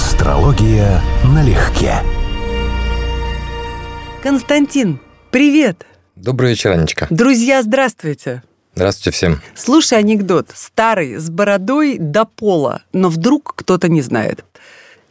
Астрология налегке. Константин, привет! Добрый вечер, Анечка. Друзья, здравствуйте! Здравствуйте всем. Слушай анекдот. Старый, с бородой до пола, но вдруг кто-то не знает.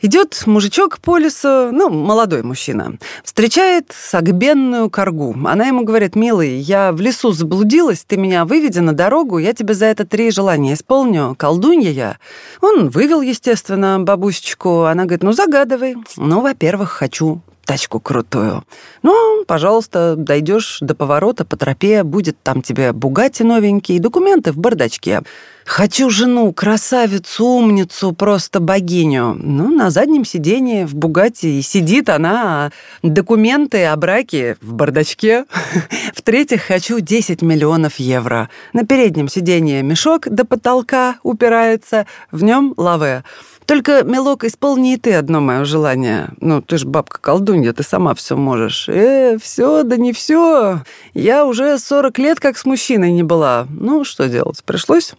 Идет мужичок по лесу, ну, молодой мужчина, встречает сагбенную коргу. Она ему говорит, милый, я в лесу заблудилась, ты меня выведи на дорогу, я тебе за это три желания исполню. Колдунья я. Он вывел, естественно, бабусечку. Она говорит, ну, загадывай. Ну, во-первых, хочу тачку крутую. Ну, пожалуйста, дойдешь до поворота по тропе, будет там тебе бугати новенький, документы в бардачке. Хочу жену, красавицу, умницу, просто богиню. Ну, на заднем сиденье в Бугате сидит она, а документы о браке в бардачке. В-третьих, хочу 10 миллионов евро. На переднем сиденье мешок до потолка упирается, в нем лаве. Только, милок, исполни и ты одно мое желание. Ну, ты ж бабка-колдунья, ты сама все можешь. Э, все, да не все. Я уже 40 лет как с мужчиной не была. Ну, что делать? Пришлось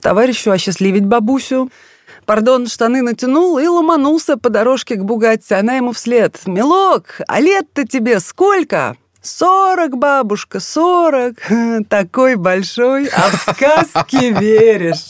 товарищу осчастливить бабусю. Пардон, штаны натянул и ломанулся по дорожке к Бугатти. Она ему вслед. «Милок, а лет-то тебе сколько?» «Сорок, бабушка, сорок. Такой большой, а в сказки веришь».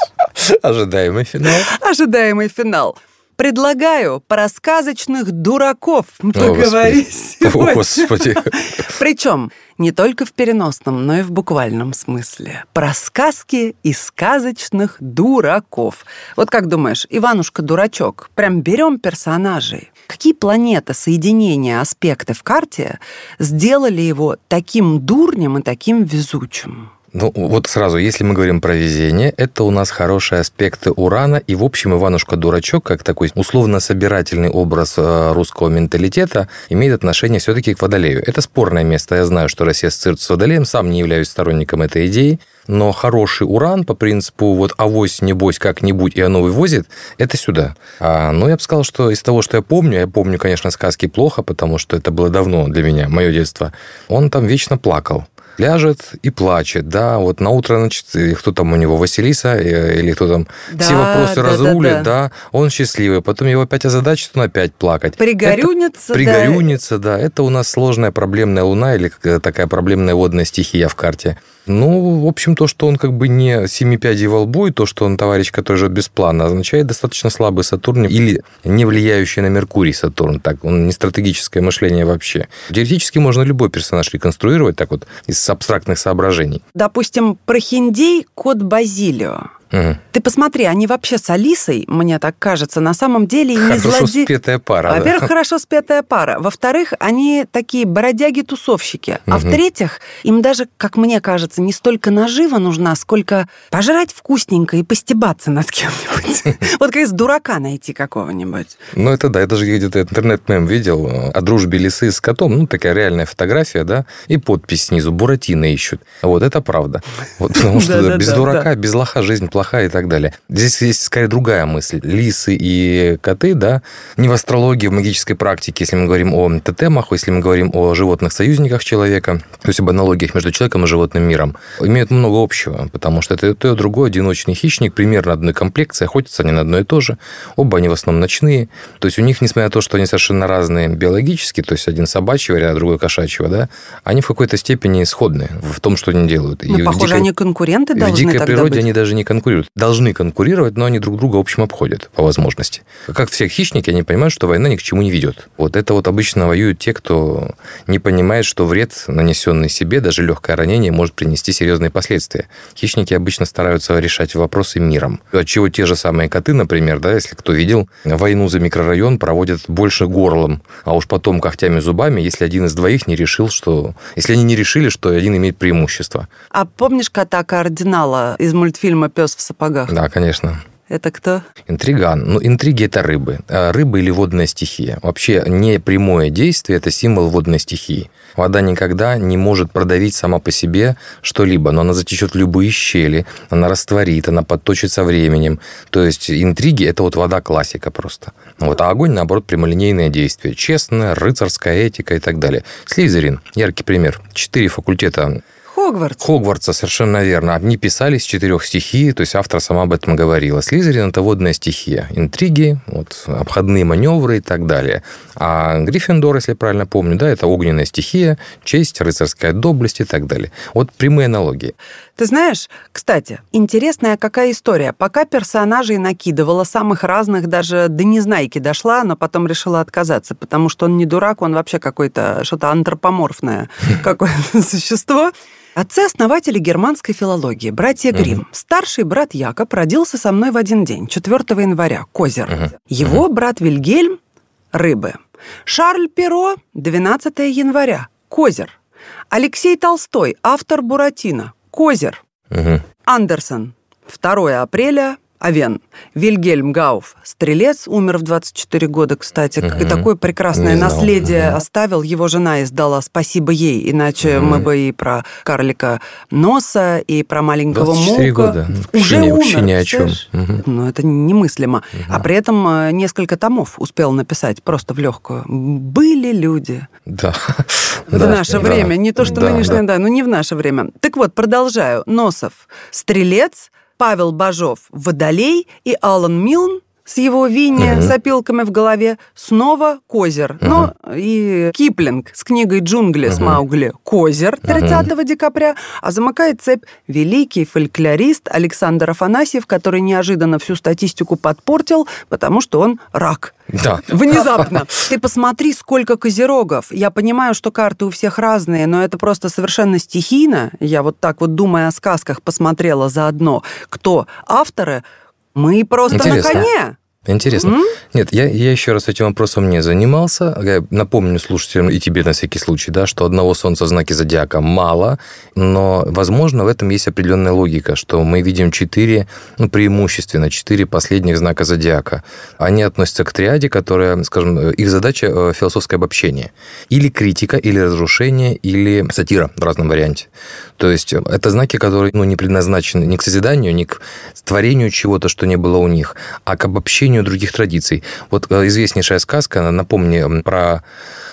Ожидаемый финал. Ожидаемый финал. Предлагаю про сказочных дураков поговорить О, Господи. Причем не только в переносном, но и в буквальном смысле. Про сказки и сказочных дураков. Вот как думаешь, Иванушка-дурачок, прям берем персонажей. Какие планеты, соединения, аспекты в карте сделали его таким дурнем и таким везучим? Ну, вот сразу, если мы говорим про везение, это у нас хорошие аспекты Урана, и, в общем, Иванушка-дурачок, как такой условно-собирательный образ э, русского менталитета, имеет отношение все-таки к Водолею. Это спорное место. Я знаю, что Россия ассоциируется с Водолеем, сам не являюсь сторонником этой идеи, но хороший уран по принципу вот авось, небось, как-нибудь, и оно вывозит, это сюда. А, ну, я бы сказал, что из того, что я помню, я помню, конечно, сказки плохо, потому что это было давно для меня, мое детство, он там вечно плакал ляжет и плачет, да, вот на утро, значит, кто там у него, Василиса, э, или кто там, да, все вопросы да, разрулит, да, да. да, он счастливый, потом его опять озадачит, он опять плакать. Пригорюнится, это, Пригорюнится, да. да, это у нас сложная проблемная луна или такая проблемная водная стихия в карте. Ну, в общем, то, что он как бы не семи пядей во лбу, и то, что он товарищ, который живет без плана, означает достаточно слабый Сатурн или не влияющий на Меркурий Сатурн. Так, он не стратегическое мышление вообще. Теоретически можно любой персонаж реконструировать так вот из абстрактных соображений. Допустим, Прохиндей – кот Базилио. Угу. Ты посмотри, они вообще с Алисой, мне так кажется, на самом деле не Хорошо злоде... спетая пара. Во-первых, да. хорошо спетая пара. Во-вторых, они такие бродяги-тусовщики. Угу. А в-третьих, им даже, как мне кажется, не столько нажива нужна, сколько пожрать вкусненько и постебаться над кем-нибудь. Вот как из дурака найти какого-нибудь. Ну, это да, я даже где-то интернет-мем видел о дружбе лисы с котом. Ну, такая реальная фотография, да, и подпись снизу «Буратино ищут». Вот это правда. Вот, потому что без дурака, без лоха жизнь плохая и так далее. Здесь есть скорее другая мысль. Лисы и коты, да, не в астрологии, в магической практике, если мы говорим о тотемах, если мы говорим о животных союзниках человека, то есть об аналогиях между человеком и животным миром, имеют много общего, потому что это то и другой одиночный хищник, примерно одной комплекции, охотятся они на одно и то же. Оба они в основном ночные. То есть у них, несмотря на то, что они совершенно разные биологически, то есть один собачьего, а другой кошачьего, да, они в какой-то степени сходны в том, что они делают. Ну, и похоже, дикой, они конкуренты должны В дикой природе быть. они даже не конкурируют. Должны конкурировать, но они друг друга, в общем, обходят по возможности. Как все хищники, они понимают, что война ни к чему не ведет. Вот это вот обычно воюют те, кто не понимает, что вред, нанесенный себе, даже легкое ранение, может принести серьезные последствия. Хищники обычно стараются решать вопросы миром. Отчего те же самые коты, например, да, если кто видел, войну за микрорайон проводят больше горлом, а уж потом когтями зубами, если один из двоих не решил, что... Если они не решили, что один имеет преимущество. А помнишь кота-кардинала из мультфильма «Пес в сапогах»? Да, конечно. Это кто? Интриган. Ну, интриги – это рыбы. А Рыбы или водная стихия. Вообще, не прямое действие – это символ водной стихии. Вода никогда не может продавить сама по себе что-либо, но она затечет любые щели, она растворит, она подточит со временем. То есть интриги – это вот вода классика просто. Вот. А огонь, наоборот, прямолинейное действие. Честное, рыцарская этика и так далее. Слизерин – яркий пример. Четыре факультета Хогвартс. Хогвартса, совершенно верно. Они писали с четырех стихий, то есть автор сама об этом говорила. Слизерин – это водная стихия. Интриги, вот, обходные маневры и так далее. А Гриффиндор, если правильно помню, да, это огненная стихия, честь, рыцарская доблесть и так далее. Вот прямые аналогии. Ты знаешь, кстати, интересная какая история. Пока персонажей накидывала самых разных, даже до Незнайки дошла, но потом решила отказаться, потому что он не дурак, он вообще какой-то что-то антропоморфное какое-то существо. Отцы-основатели германской филологии, братья Грим. Старший брат Якоб родился со мной в один день, 4 января, Козер. Его брат Вильгельм – рыбы. Шарль Перо – 12 января, Козер. Алексей Толстой, автор Буратино, Козер. Угу. Андерсон, 2 апреля, Овен. Вильгельм Гауф, стрелец, умер в 24 года, кстати. Угу. И такое прекрасное Не наследие Мгм. оставил. Его жена издала «Спасибо ей», иначе Мгм. мы бы и про карлика Носа, и про маленького 24 Мука. года. Уже Вообще умер, вообще ни о чем. Мгм. Ну, это немыслимо. Мгм. А при этом э, несколько томов успел написать просто в легкую. Были люди. Да. В Да, наше да. время, не то, что Да, нынешнее, да. да. ну не в наше время. Так вот, продолжаю. Носов, Стрелец, Павел Бажов, Водолей и Алан Милн с его Винни Мгм. с опилками в голове, снова Козер. Ну, и Киплинг с книгой «Джунгли» с Мгм. Маугли Козер 30 декабря, а замыкает цепь великий фольклорист Александр Афанасьев, который неожиданно всю статистику подпортил, потому что он рак. Да. Внезапно. Ты посмотри, сколько козерогов. Я понимаю, что карты у всех разные, но это просто совершенно стихийно. Я вот так вот, думая о сказках, посмотрела заодно, кто авторы. Мы просто Интересно. на коне. Интересно. М? Нет, я, я еще раз этим вопросом не занимался. Я напомню слушателям и тебе на всякий случай, да, что одного солнца в знаке зодиака мало, но, возможно, в этом есть определенная логика, что мы видим четыре, ну, преимущественно четыре последних знака зодиака. Они относятся к триаде, которая, скажем, э, их задача э, философское обобщение. Или критика, или разрушение, или сатира в разном варианте. То есть э, это знаки, которые ну, не предназначены ни к созиданию, ни к творению чего-то, что не было у них, а к обобщению других традиций. Вот э, известнейшая сказка, напомни про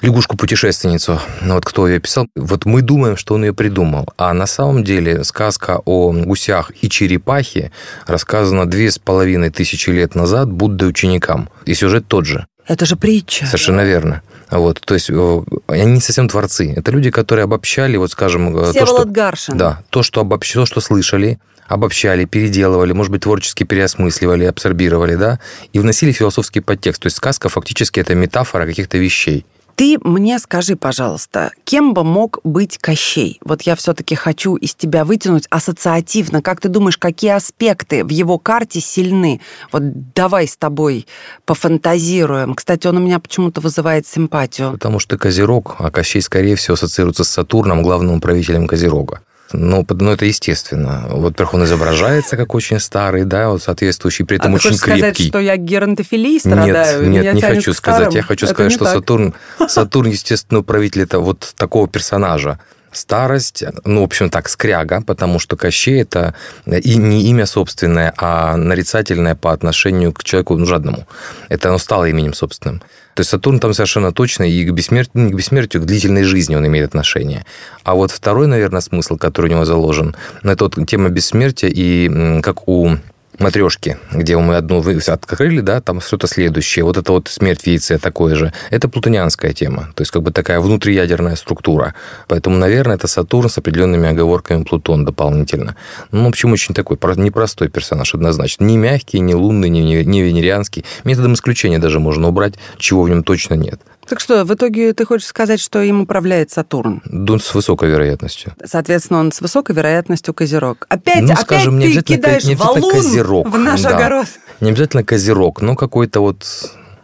лягушку-путешественницу, вот кто ее писал, вот мы думаем, что он ее придумал, а на самом деле сказка о гусях и черепахе рассказана две с половиной тысячи лет назад Буддой ученикам, и сюжет тот же. Это же притча. Совершенно верно. Вот, то есть э, они не совсем творцы. Это люди, которые обобщали, вот скажем, э, то, Всеволод что... Гаршин. Да, то, что обобщ... то, что слышали, обобщали, переделывали, может быть, творчески переосмысливали, абсорбировали, да, и вносили философский подтекст. То есть сказка фактически это метафора каких-то вещей. Ты мне скажи, пожалуйста, кем бы мог быть Кощей? Вот я все-таки хочу из тебя вытянуть ассоциативно. Как ты думаешь, какие аспекты в его карте сильны? Вот давай с тобой пофантазируем. Кстати, он у меня почему-то вызывает симпатию. Потому что Козерог, а Кощей, скорее всего, ассоциируется с Сатурном, главным правителем Козерога. Ну, ну, это естественно. Вот, во-первых, он изображается как очень старый, да, вот соответствующий, при А этом ты очень сказать, крепкий. что я геронтофилией страдаю? Нет, нет, не хочу сказать. Я хочу Это сказать, что так. Сатурн, Сатурн, естественно, правитель это вот такого персонажа. Старость, ну, в общем, так, скряга, потому что Кощей это и не имя собственное, а нарицательное по отношению к человеку ну, жадному. Это оно стало именем собственным. То есть Сатурн там совершенно точно и к бессмертию, не к бессмертию, к длительной жизни он имеет отношение. А вот второй, наверное, смысл, который у него заложен, ну, это вот тема бессмертия, и как у матрешки, где мы одну вы- открыли, да, там что-то следующее. Вот это вот смерть в яйце такое же. Это плутонианская тема. То есть как бы такая внутриядерная структура. Поэтому, наверное, это Сатурн с определенными оговорками Плутон дополнительно. Ну, в общем, очень такой про- непростой персонаж однозначно. Не мягкий, не лунный, не- не венерианский. Методом исключения даже можно убрать, чего в нем точно нет. Так что, в итоге ты хочешь сказать, что им управляет Сатурн? Дун с высокой вероятностью. Соответственно, он с высокой вероятностью козерог. Опять, Ну, опять скажем, не ты кидаешь не валун козерог, в наш да. огород. Не обязательно козерог, но какой-то вот...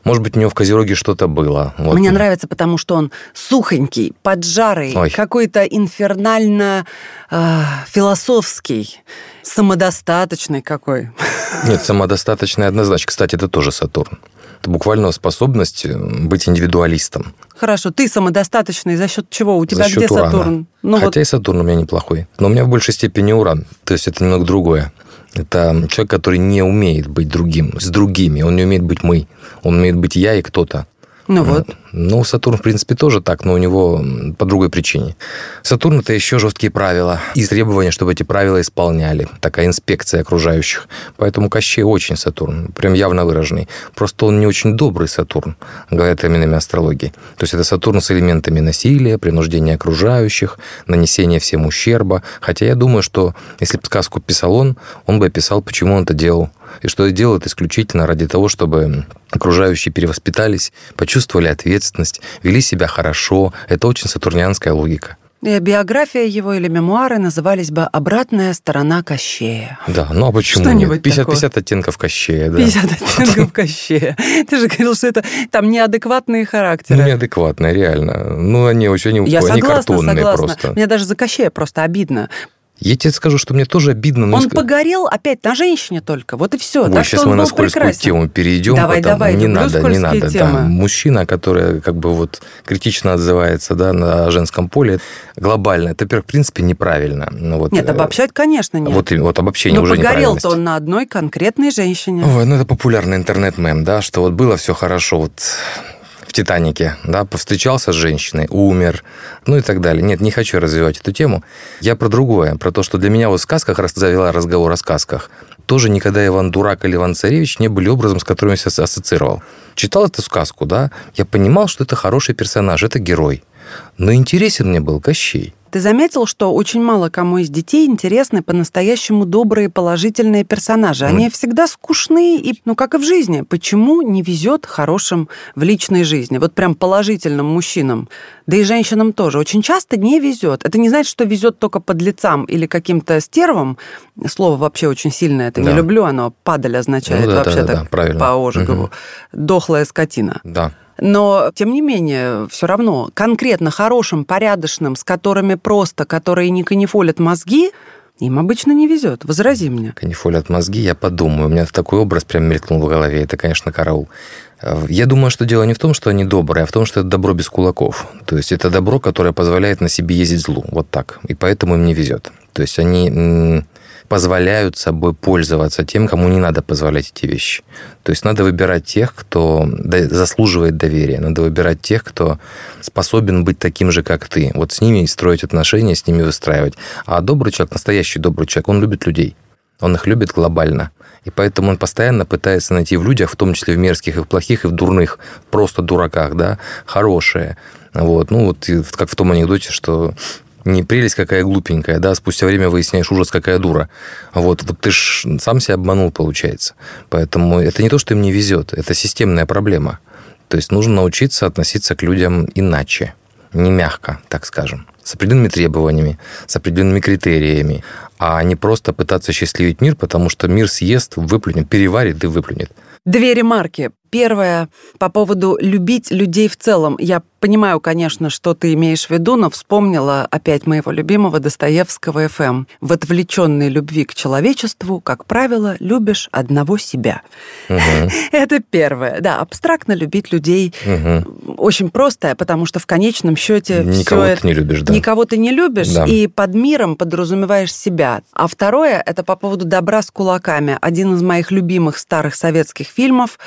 Может быть, у него в Козероге что-то было. Вот. Мне нравится, потому что он сухонький, поджарый, Ой. какой-то инфернально э, философский, самодостаточный какой. Нет, самодостаточный однозначно. Кстати, это тоже Сатурн. Это буквально способность быть индивидуалистом. Хорошо, ты самодостаточный за счет чего? У тебя за счет где. Сатурн? Ну Хотя вот и Сатурн у меня неплохой. Но у меня в большей степени уран. То есть это немного другое. Это человек, который не умеет быть другим, с другими. Он не умеет быть мы. Он умеет быть я и кто-то. Ну вот. Ну, Сатурн, в принципе, тоже так, но у него по другой причине. Сатурн – это еще жесткие правила и требования, чтобы эти правила исполняли. Такая инспекция окружающих. Поэтому Кощей очень Сатурн, прям явно выраженный. Просто он не очень добрый Сатурн, говорят именами астрологии. То есть это Сатурн с элементами насилия, принуждения окружающих, нанесения всем ущерба. Хотя я думаю, что если бы сказку писал он, он бы описал, почему он это делал. И что делает исключительно ради того, чтобы окружающие перевоспитались, почувствовали ответственность, вели себя хорошо. Это очень сатурнианская логика. И биография его или мемуары назывались бы «Обратная сторона Кощея». Да, ну а почему Что-нибудь нет? 50, такое. 50 оттенков Кощея, да. 50 оттенков Кощея. Ты же говорил, что это там неадекватные Ну, характеры. неадекватные, реально. Ну, они очень, они, Я они согласна, картонные согласна. просто. Мне даже за Кощея просто обидно. Я тебе скажу, что мне тоже обидно. но Он погорел опять на женщине только. Вот и все. Ой, так сейчас мы на скользкую прекрасен. тему перейдем. Давай, потому- давай, не надо, не надо. темы. Да. Мужчина, который как бы вот критично отзывается да, на женском поле, глобально, это, во-первых, в принципе, неправильно. Ну, вот, Нет, э, обобщать, конечно, нет. Вот, вот обобщение Но уже погорел-то он на одной конкретной женщине. Ой, ну это популярный интернет-мем, да, что вот было все хорошо вот в «Титанике», да, повстречался с женщиной, умер, ну и так далее. Нет, не хочу развивать эту тему. Я про другое, про то, что для меня вот в сказках, завела разговор о сказках, тоже никогда Иван Дурак или Иван Царевич не были образом, с которым я себя ассоциировал. Читал эту сказку, да, я понимал, что это хороший персонаж, это герой. Но интересен мне был Кощей. Ты заметил, что очень мало кому из детей интересны по-настоящему добрые положительные персонажи. Они всегда скучные, и, ну, как и в жизни. Почему не везет хорошим в личной жизни? Вот прям положительным мужчинам, да и женщинам тоже. Очень часто не везет. Это не значит, что везет только под лицам или каким-то стервам. Слово вообще очень сильное, это Да. не люблю, оно падаль означает Ну да, вообще да, да, так да, правильно. по Ожегову. Мгм. Дохлая скотина. Да. Но, тем не менее, все равно конкретно хорошим, порядочным, с которыми просто, которые не канифолят мозги, им обычно не везет. Возрази мне. канифолят мозги, я подумаю. У меня такой образ прям мелькнул в голове. Это, конечно, караул. Э, Я думаю, что дело не в том, что они добрые, а в том, что это добро без кулаков. То есть это добро, которое позволяет на себе ездить злу. Вот так. И поэтому им не везет. То есть они позволяют собой пользоваться тем, кому не надо позволять эти вещи. То есть надо выбирать тех, кто заслуживает доверия. Надо выбирать тех, кто способен быть таким же, как ты. Вот с ними строить отношения, с ними выстраивать. А добрый человек, настоящий добрый человек, он любит людей. Он их любит глобально. И поэтому он постоянно пытается найти в людях, в том числе в мерзких и в плохих, и в дурных, просто дураках, да, хорошее. Вот. Ну, вот как в том анекдоте, что не прелесть какая глупенькая, да, спустя время выясняешь ужас какая дура. Вот, вот ты ж сам себя обманул, получается. Поэтому это не то, что им не везет, это системная проблема. То есть нужно научиться относиться к людям иначе, не мягко, так скажем, с определенными требованиями, с определенными критериями, а не просто пытаться счастливить мир, потому что мир съест, выплюнет, переварит и выплюнет. Две ремарки. Первое, по поводу любить людей в целом. Я понимаю, конечно, что ты имеешь в виду, но вспомнила опять моего любимого Достоевского ФМ. В отвлеченной любви к человечеству, как правило, любишь одного себя. Мгм, Это первое. Да, абстрактно любить людей мгм. очень просто, потому что в конечном счете Никого ты не любишь, да. Никого ты не любишь, Да. и под миром подразумеваешь себя. А второе, это по поводу добра с кулаками. Один из моих любимых старых советских фильмов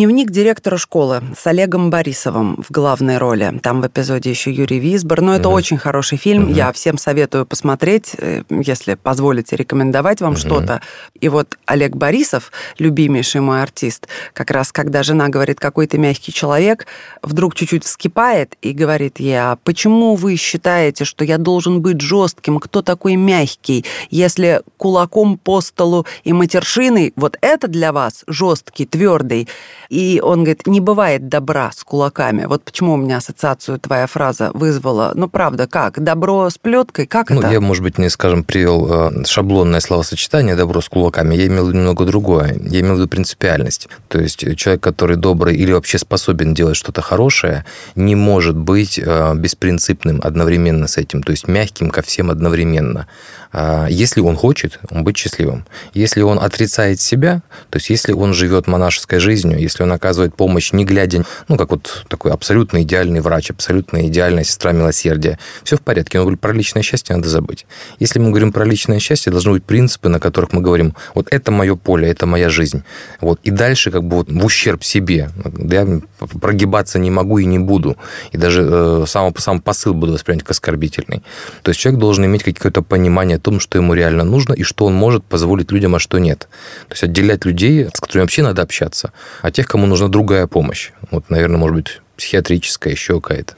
«Дневник директора школы» с Олегом Борисовым в главной роли. Там в эпизоде еще Юрий Висбор. Но это Мгм. очень хороший фильм. Мгм. Я всем советую посмотреть, э, если позволите рекомендовать вам Мгм. что-то. И вот Олег Борисов, любимейший мой артист, как раз когда жена говорит, какой ты мягкий человек, вдруг чуть-чуть вскипает и говорит ей, а почему вы считаете, что я должен быть жестким? Кто такой мягкий? Если кулаком по столу и матершиной, вот это для вас жесткий, твердый. И он говорит, не бывает добра с кулаками. Вот почему у меня ассоциацию твоя фраза вызвала. Ну, правда, как? Добро с плеткой? Как Ну, это? я, может быть, не, скажем, привел э, шаблонное словосочетание «добро с кулаками». Я имел в виду немного другое. Я имел в виду принципиальность. То есть человек, который добрый или вообще способен делать что-то хорошее, не может быть э, беспринципным одновременно с этим, то есть мягким ко всем одновременно. А Если он хочет, он быть счастливым. Если он отрицает себя, то есть если он живет монашеской жизнью, если он оказывает помощь, не глядя, ну, как вот такой абсолютно идеальный врач, абсолютно идеальная сестра милосердия, все в порядке. Но про личное счастье надо забыть. Если мы говорим про личное счастье, должны быть принципы, на которых мы говорим, вот это мое поле, это моя жизнь. Вот. И дальше как бы вот в ущерб себе. Я прогибаться не могу и не буду. И даже э, сам, сам посыл буду воспринять как оскорбительный. То есть человек должен иметь какое-то понимание о том, что ему реально нужно и что он может позволить людям, а что нет. То есть отделять людей, с которыми вообще надо общаться, а тех, кому нужна другая помощь. Вот, наверное, может быть, психиатрическая, еще какая-то.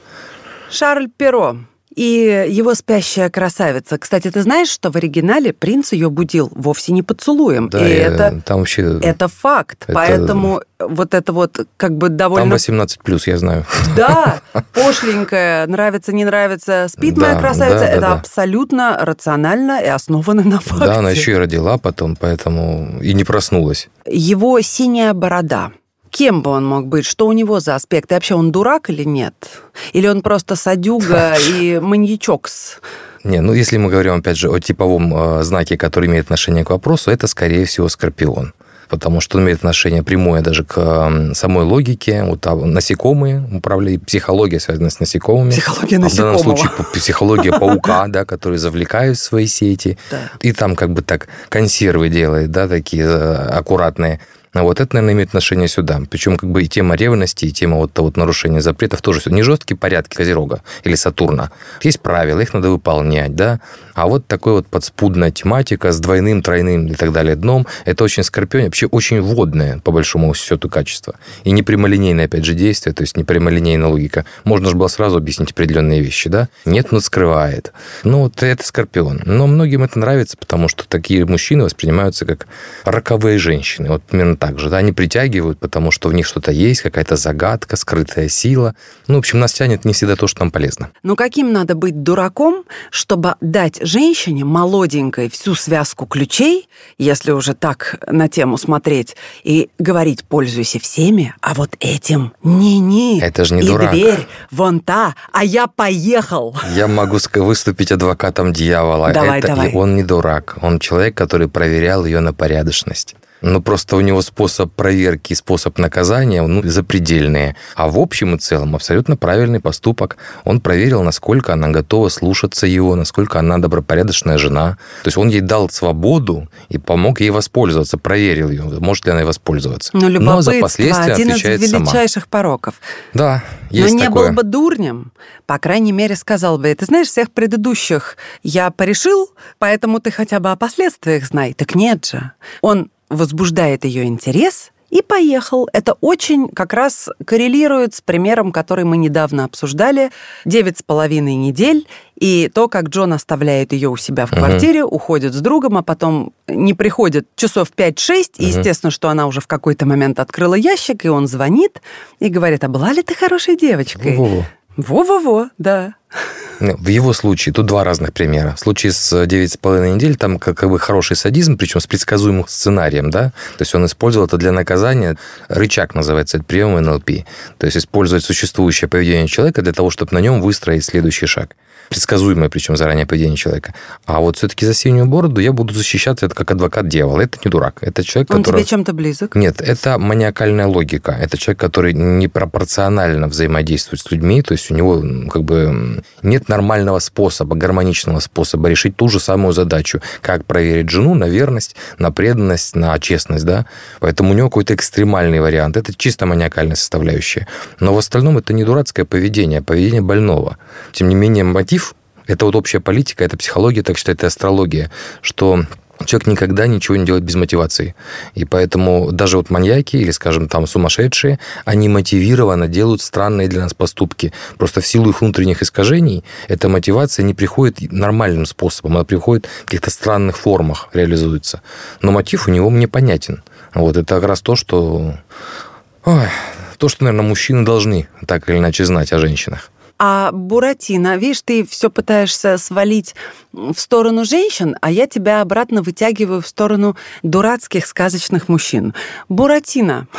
Шарль Перо и его спящая красавица. Кстати, ты знаешь, что в оригинале принц ее будил вовсе не поцелуем. Да, и это, там вообще... это факт. это- Поэтому вот это вот как бы Там довольно... 18 плюс, я знаю. Да, пошленькая, нравится, не нравится, спит моя красавица. да, да, это да. абсолютно рационально и основано на факте. Да, она еще и родила потом, поэтому и не проснулась. Его синяя борода. Кем бы он мог быть? Что у него за аспект? И вообще он дурак или нет? Или он просто садюга и маньячок с... Не, ну если мы говорим, опять же, о типовом э, знаке, который имеет отношение к вопросу, это, скорее всего, скорпион. Потому что он имеет отношение прямое даже к э, самой логике. Вот а насекомые управляют, психология связана с насекомыми. Психология А в данном насекомого. случае психология паука, да, который завлекают в свои сети. Да. И там как бы так консервы делает, да, такие э, аккуратные. А вот это, наверное, имеет отношение сюда. Причем как бы и тема ревности, и тема вот, вот нарушения запретов тоже не жесткие порядки Козерога или Сатурна. Есть правила, их надо выполнять, да. А вот такой вот подспудная тематика с двойным, тройным и так далее дном, это очень скорпионе, вообще очень водное, по большому счету, качество. И не прямолинейное, опять же, действие, то есть не прямолинейная логика. Можно же было сразу объяснить определенные вещи, да? Нет, но скрывает. Ну, вот это скорпион. Но многим это нравится, потому что такие мужчины воспринимаются как роковые женщины. Вот примерно так же. Да? Они притягивают, потому что в них что-то есть, какая-то загадка, скрытая сила. Ну, в общем, нас тянет не всегда то, что нам полезно. Ну каким надо быть дураком, чтобы дать женщине молоденькой всю связку ключей, если уже так на тему смотреть, и говорить «пользуйся всеми», а вот этим «не-не». Это же не и дурак. дверь вон та, а я поехал. Я могу выступить адвокатом дьявола. Давай, это, давай. И он не дурак. Он человек, который проверял ее на порядочность. Ну, просто у него способ проверки и способ наказания ну, запредельные. А в общем и целом абсолютно правильный поступок. Он проверил, насколько она готова слушаться его, насколько она добропорядочная жена. То есть он ей дал свободу и помог ей воспользоваться, проверил ее, может ли она ей воспользоваться. Но Но за любопытство последствия один из отвечает сама. величайших пороков. Да, Но есть не такое. был бы дурнем, по крайней мере, сказал бы, ты знаешь, всех предыдущих я порешил, поэтому ты хотя бы о последствиях знай. Так нет же. Он возбуждает ее интерес и поехал. Это очень как раз коррелирует с примером, который мы недавно обсуждали. Девять с половиной недель, и то, как Джон оставляет ее у себя в квартире, уходит с другом, а потом не приходит часов 5-6, и Мгм. естественно, что она уже в какой-то момент открыла ящик, и он звонит и говорит, а была ли ты хорошей девочкой? Во-во-во, да. Ну, В его случае, тут два разных примера. В случае с 9,5 недель там как, как бы хороший садизм, причем с предсказуемым сценарием, да. То есть он использовал это для наказания. Рычаг называется, это прием НЛП. То есть использовать существующее поведение человека для того, чтобы на нем выстроить следующий шаг. Предсказуемое, причем заранее поведение человека. А вот все-таки за синюю бороду я буду защищаться это как адвокат дьявола. Это не дурак. Это человек, Он который... тебе чем-то близок? Нет, это маниакальная логика. Это человек, который непропорционально взаимодействует с людьми, то есть у него как бы нет нормального способа, гармоничного способа решить ту же самую задачу, как проверить жену на верность, на преданность, на честность, да. Поэтому у него какой-то экстремальный вариант. Это чисто маниакальная составляющая. Но в остальном это не дурацкое поведение, а поведение больного. Тем не менее, мотив это вот общая политика, это психология, так что это астрология, что человек никогда ничего не делает без мотивации. И поэтому даже вот маньяки или, скажем, там сумасшедшие, они мотивированно делают странные для нас поступки. Просто в силу их внутренних искажений эта мотивация не приходит нормальным способом, она приходит в каких-то странных формах, реализуется. Но мотив у него мне понятен. Вот это как раз то, что... Ой, то, что, наверное, мужчины должны так или иначе знать о женщинах. А Буратино, видишь, ты все пытаешься свалить в сторону женщин, а я тебя обратно вытягиваю в сторону дурацких сказочных мужчин. Буратино.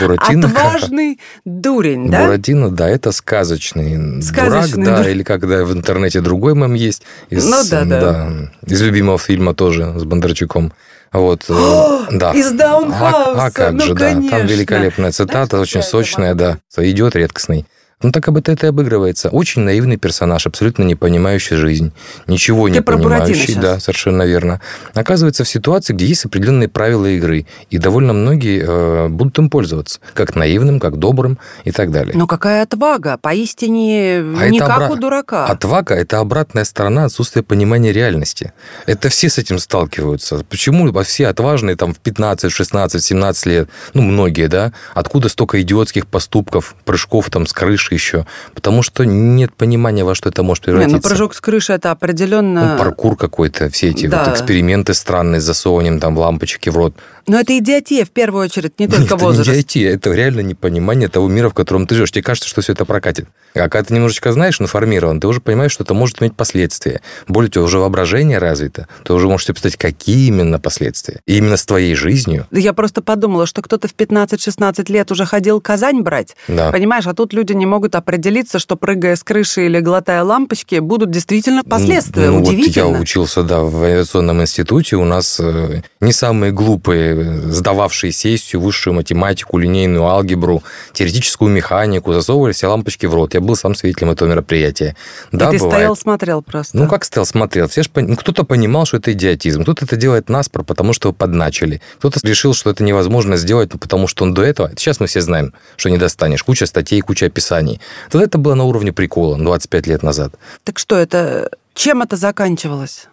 Буратино. Отважный дурень, да? Буратино, да, это сказочный, Сказочный дурак, да, или когда в интернете другой мем есть. Из, Ну да, да. Из любимого фильма тоже с Бондарчуком. Вот, э, О, да. из Даунхауса, А, а как ну, же, да. Там конечно. великолепная цитата, Знаешь, очень сочная, да. Идет редкостный. Ну, так об это и обыгрывается. Очень наивный персонаж, абсолютно не понимающий жизнь, ничего Ты не понимающий. Да, совершенно верно. Оказывается в ситуации, где есть определенные правила игры, и довольно многие э, будут им пользоваться, как наивным, как добрым и так далее. Но какая отвага, поистине А не как обра- у дурака. Отвага – это обратная сторона отсутствия понимания реальности. Это все с этим сталкиваются. Почему все отважные там в 15, 16, 17 лет, ну, многие, да, откуда столько идиотских поступков, прыжков там с крыши еще? Потому что нет понимания, во что это может Не, превратиться. ну прыжок с крыши это определенно... Ну, паркур какой-то, все эти Да. вот эксперименты странные с засовыванием там лампочки в рот. Но это идиотия в первую очередь, не Нет, только это возраст. не идти, это реально непонимание того мира, в котором ты живешь. Тебе кажется, что все это прокатит. А когда ты немножечко знаешь, информирован, ты уже понимаешь, что это может иметь последствия. Более того, уже воображение развито, ты уже можешь себе представить, какие именно последствия. И именно с твоей жизнью. Я просто подумала, что кто-то в 15-16 лет уже ходил Казань брать, Да. понимаешь, а тут люди не могут определиться, что прыгая с крыши или глотая лампочки, будут действительно последствия. Ну, вот Удивительно. я учился, да, в авиационном институте. У нас э, не самые глупые, сдававшие сессию, высшую математику, линейную алгебру, теоретическую механику, засовывали все лампочки в рот. Я был сам свидетелем этого мероприятия. И Да, ты бывает. стоял, смотрел просто. Ну, как стоял, смотрел. Все ж пон- ну, кто-то понимал, что это идиотизм, кто-то это делает наспор, потому что подначили. Кто-то решил, что это невозможно сделать, ну, потому что он до этого... Сейчас мы все знаем, что не достанешь. Куча статей, куча описаний. Тогда это было на уровне прикола, 25 лет назад. Так что это... Чем это заканчивалось?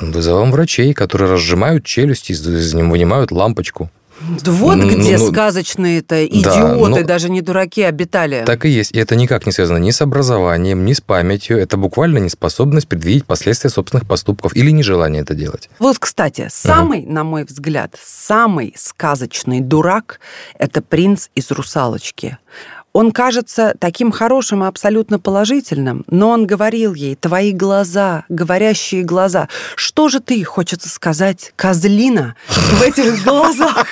Вызовом врачей, которые разжимают челюсти, них вынимают лампочку. Вот Ну, где ну, сказочные-то да, идиоты, ну, даже не дураки, обитали. Так и есть. И это никак не связано ни с образованием, ни с памятью. Это буквально неспособность предвидеть последствия собственных поступков или нежелание это делать. Вот, кстати, самый, на мой взгляд, самый сказочный дурак – это принц из «Русалочки». Он кажется таким хорошим и абсолютно положительным, но он говорил ей, твои глаза, говорящие глаза. Что же ты, хочется сказать, козлина, в этих глазах?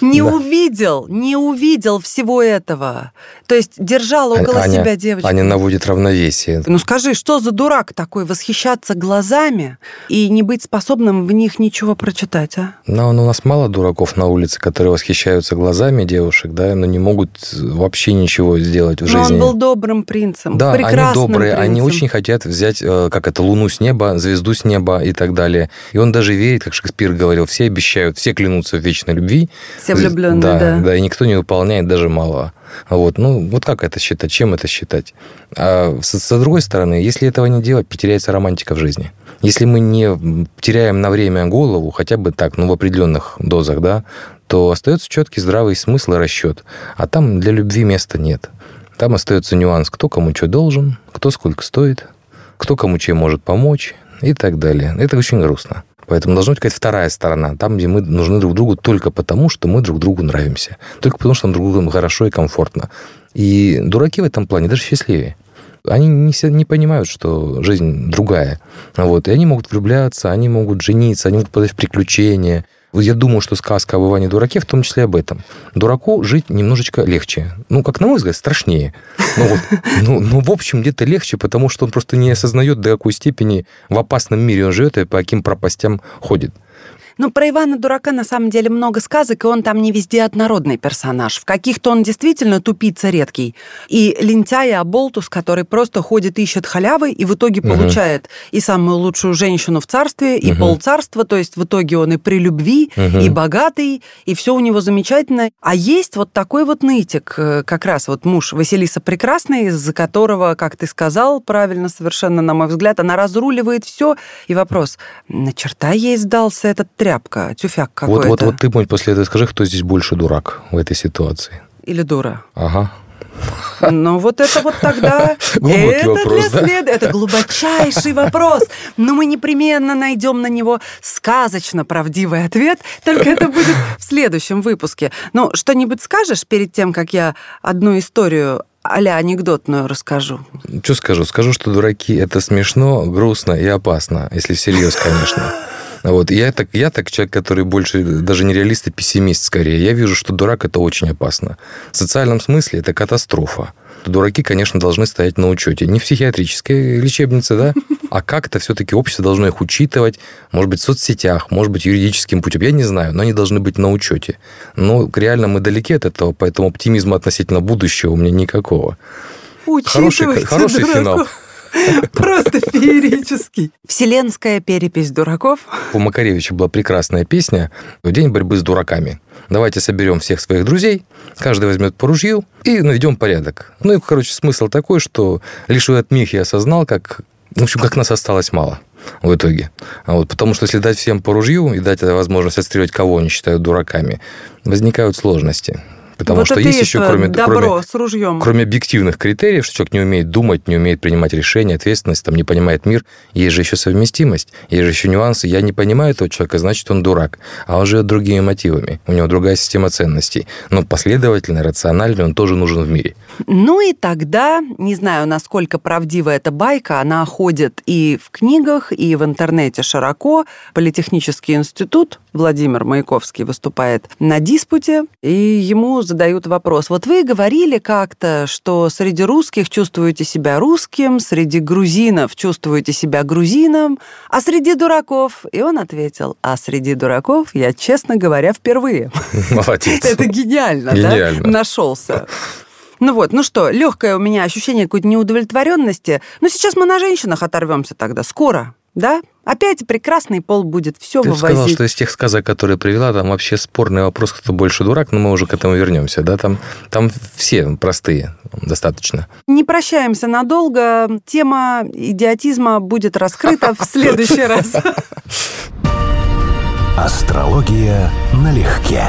Не увидел, не увидел всего этого. То есть держал около себя девочку. Аня наводит равновесие. Ну скажи, что за дурак такой восхищаться глазами и не быть способным в них ничего прочитать, а? Но ну, у нас мало дураков на улице, которые восхищаются глазами девушек, да, но не могут вообще ничего сделать в Но жизни. он был добрым принцем, Да, они прекрасным добрые, они принцем. очень хотят взять, э, как это, луну с неба, звезду с неба и так далее. И он даже верит, как Шекспир говорил, все обещают, все клянутся в вечной любви. Все влюбленные, да. да. Да, и никто не выполняет даже малого. Вот, ну, вот как это считать, чем это считать? А с, с другой стороны, если этого не делать, потеряется романтика в жизни. Если мы не теряем на время голову, хотя бы так, ну, в определенных дозах, да, то остается четкий здравый смысл и расчет. А там для любви места нет. Там остается нюанс, кто кому что должен, кто сколько стоит, кто кому чем может помочь и так далее. Это очень грустно. Поэтому должна быть какая-то вторая сторона, там, где мы нужны друг другу только потому, что мы друг другу нравимся. Только потому, что нам друг другу хорошо и комфортно. И дураки в этом плане даже счастливее. Они не, не понимают, что жизнь другая. Вот. И они могут влюбляться, они могут жениться, они могут подать в приключения. Я думаю, что сказка об Иване Дураке в том числе об этом. Дураку жить немножечко легче. Ну, как на мой взгляд, страшнее. Ну, вот, ну, ну, в общем, где-то легче, потому что он просто не осознает, до какой степени в опасном мире он живет и по каким пропастям ходит. Ну, про Ивана Дурака на самом деле много сказок, и он там не везде однородный персонаж. В каких-то он действительно тупица редкий. И лентяй, оболтус, который просто ходит, ищет халявы, и в итоге Мгм. получает и самую лучшую женщину в царстве, и Мгм. полцарства, то есть в итоге он и при любви, Мгм. и богатый, и все у него замечательно. А есть вот такой вот нытик, э, как раз вот муж Василиса Прекрасный, из-за которого, как ты сказал, правильно совершенно, на мой взгляд, она разруливает все. И вопрос, на черта ей сдался этот тряпка, тюфяк Вот, какой-то? вот, вот ты, Монь, после этого скажи, кто здесь больше дурак в этой ситуации. Или дура? Ага. Ну, вот это вот тогда... Глубокий это вопрос, для да? след- Это глубочайший вопрос. Но мы непременно найдем на него сказочно правдивый ответ, только это будет в следующем выпуске. Ну, что-нибудь скажешь перед тем, как я одну историю а-ля анекдотную расскажу? Что скажу? Скажу, что дураки – это смешно, грустно и опасно, если всерьез, конечно. Вот. Я так, я так человек, который больше даже не реалист, а пессимист скорее. Я вижу, что дурак – это очень опасно. В социальном смысле это катастрофа. Дураки, конечно, должны стоять на учете. Не в психиатрической лечебнице, да, а как-то все-таки общество должно их учитывать, может быть, в соцсетях, может быть, юридическим путем, я не знаю, но они должны быть на учете. Но реально мы далеки от этого, поэтому оптимизма относительно будущего у меня никакого. Хороший, хороший финал. Просто феерический. Вселенская перепись дураков. У Макаревича была прекрасная песня «День борьбы с дураками». Давайте соберем всех своих друзей, каждый возьмет по ружью и наведем порядок. Ну и, короче, смысл такой, что лишь в этот миг я осознал, как, в общем, как нас осталось мало в итоге. А вот, потому что если дать всем по ружью и дать возможность отстреливать кого они считают дураками, возникают сложности. Потому вот что есть еще, кроме, добро кроме, кроме объективных критериев, что человек не умеет думать, не умеет принимать решения, ответственность, там, не понимает мир, есть же еще совместимость, есть же еще нюансы. Я не понимаю этого человека, значит, он дурак. А он живет другими мотивами. У него другая система ценностей. Но последовательный, рациональный он тоже нужен в мире. Ну и тогда, не знаю, насколько правдива эта байка, она ходит и в книгах, и в интернете широко. Политехнический институт Владимир Маяковский выступает на диспуте, и ему задают вопрос. Вот вы говорили как-то, что среди русских чувствуете себя русским, среди грузинов чувствуете себя грузином, а среди дураков... И он ответил, а среди дураков я, честно говоря, впервые. Молодец. Это гениально, да? Нашелся. Ну вот, ну что, легкое у меня ощущение какой-то неудовлетворенности. Но сейчас мы на женщинах оторвемся тогда. Скоро, да? Опять прекрасный пол будет все Ты вывозить. сказал, что из тех сказок, которые привела, там вообще спорный вопрос, кто больше дурак, но мы уже к этому вернемся, да? Там, там все простые достаточно. Не прощаемся надолго. Тема идиотизма будет раскрыта в следующий раз. Астрология налегке.